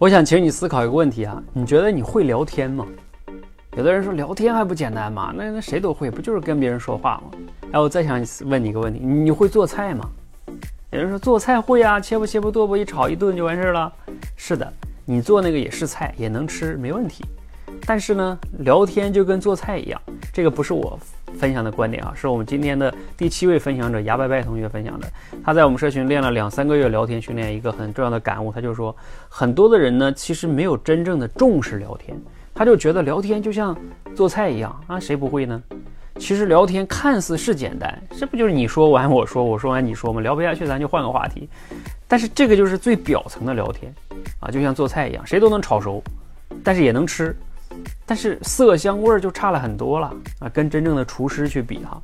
我想请你思考一个问题啊，你觉得你会聊天吗？有的人说聊天还不简单吗？那那谁都会，不就是跟别人说话吗？哎，我再想问你一个问题，你会做菜吗？有人说做菜会啊，切不切不剁不一炒一炖就完事儿了。是的，你做那个也是菜，也能吃，没问题。但是呢，聊天就跟做菜一样，这个不是我分享的观点啊，是我们今天的第七位分享者牙白白同学分享的。他在我们社群练了两三个月聊天训练，一个很重要的感悟，他就说，很多的人呢，其实没有真正的重视聊天，他就觉得聊天就像做菜一样啊，谁不会呢？其实聊天看似是简单，这不就是你说完我说，我说完你说吗？聊不下去咱就换个话题。但是这个就是最表层的聊天啊，就像做菜一样，谁都能炒熟，但是也能吃。但是色香味儿就差了很多了啊，跟真正的厨师去比哈，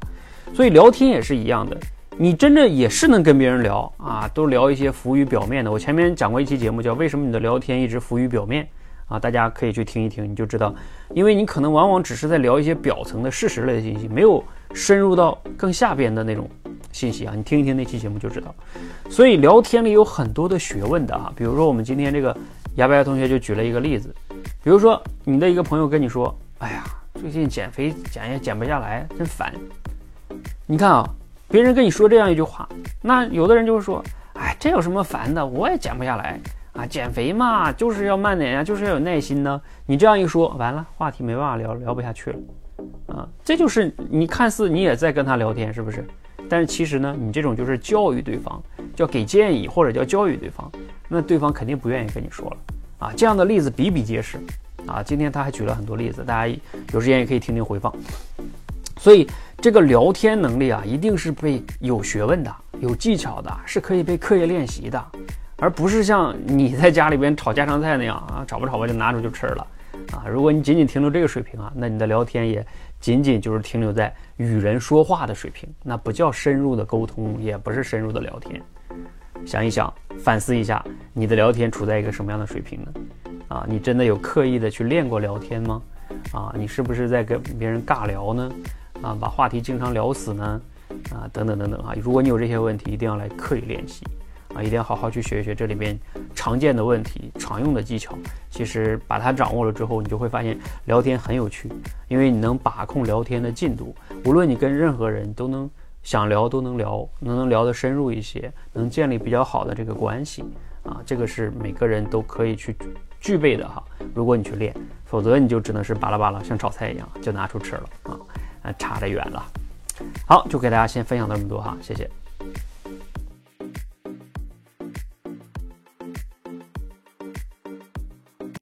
所以聊天也是一样的，你真的也是能跟别人聊啊，都聊一些浮于表面的。我前面讲过一期节目叫《为什么你的聊天一直浮于表面》啊，大家可以去听一听，你就知道，因为你可能往往只是在聊一些表层的事实类的信息，没有深入到更下边的那种信息啊。你听一听那期节目就知道。所以聊天里有很多的学问的啊，比如说我们今天这个牙白同学就举了一个例子。比如说，你的一个朋友跟你说：“哎呀，最近减肥减也减不下来，真烦。”你看啊，别人跟你说这样一句话，那有的人就会说：“哎，这有什么烦的？我也减不下来啊，减肥嘛，就是要慢点呀，就是要有耐心呢。”你这样一说，完了，话题没办法聊，聊不下去了啊。这就是你看似你也在跟他聊天，是不是？但是其实呢，你这种就是教育对方，叫给建议或者叫教育对方，那对方肯定不愿意跟你说了。啊，这样的例子比比皆是，啊，今天他还举了很多例子，大家有时间也可以听听回放。所以这个聊天能力啊，一定是被有学问的、有技巧的，是可以被刻意练习的，而不是像你在家里边炒家常菜那样啊，炒吧炒吧就拿出就吃了啊。如果你仅仅停留这个水平啊，那你的聊天也仅仅就是停留在与人说话的水平，那不叫深入的沟通，也不是深入的聊天。想一想，反思一下，你的聊天处在一个什么样的水平呢？啊，你真的有刻意的去练过聊天吗？啊，你是不是在跟别人尬聊呢？啊，把话题经常聊死呢？啊，等等等等啊，如果你有这些问题，一定要来刻意练习，啊，一定要好好去学一学这里边常见的问题、常用的技巧。其实把它掌握了之后，你就会发现聊天很有趣，因为你能把控聊天的进度，无论你跟任何人都能。想聊都能聊，能能聊得深入一些，能建立比较好的这个关系啊，这个是每个人都可以去具备的哈。如果你去练，否则你就只能是巴拉巴拉像炒菜一样就拿出吃了啊，差得远了。好，就给大家先分享这么多哈，谢谢。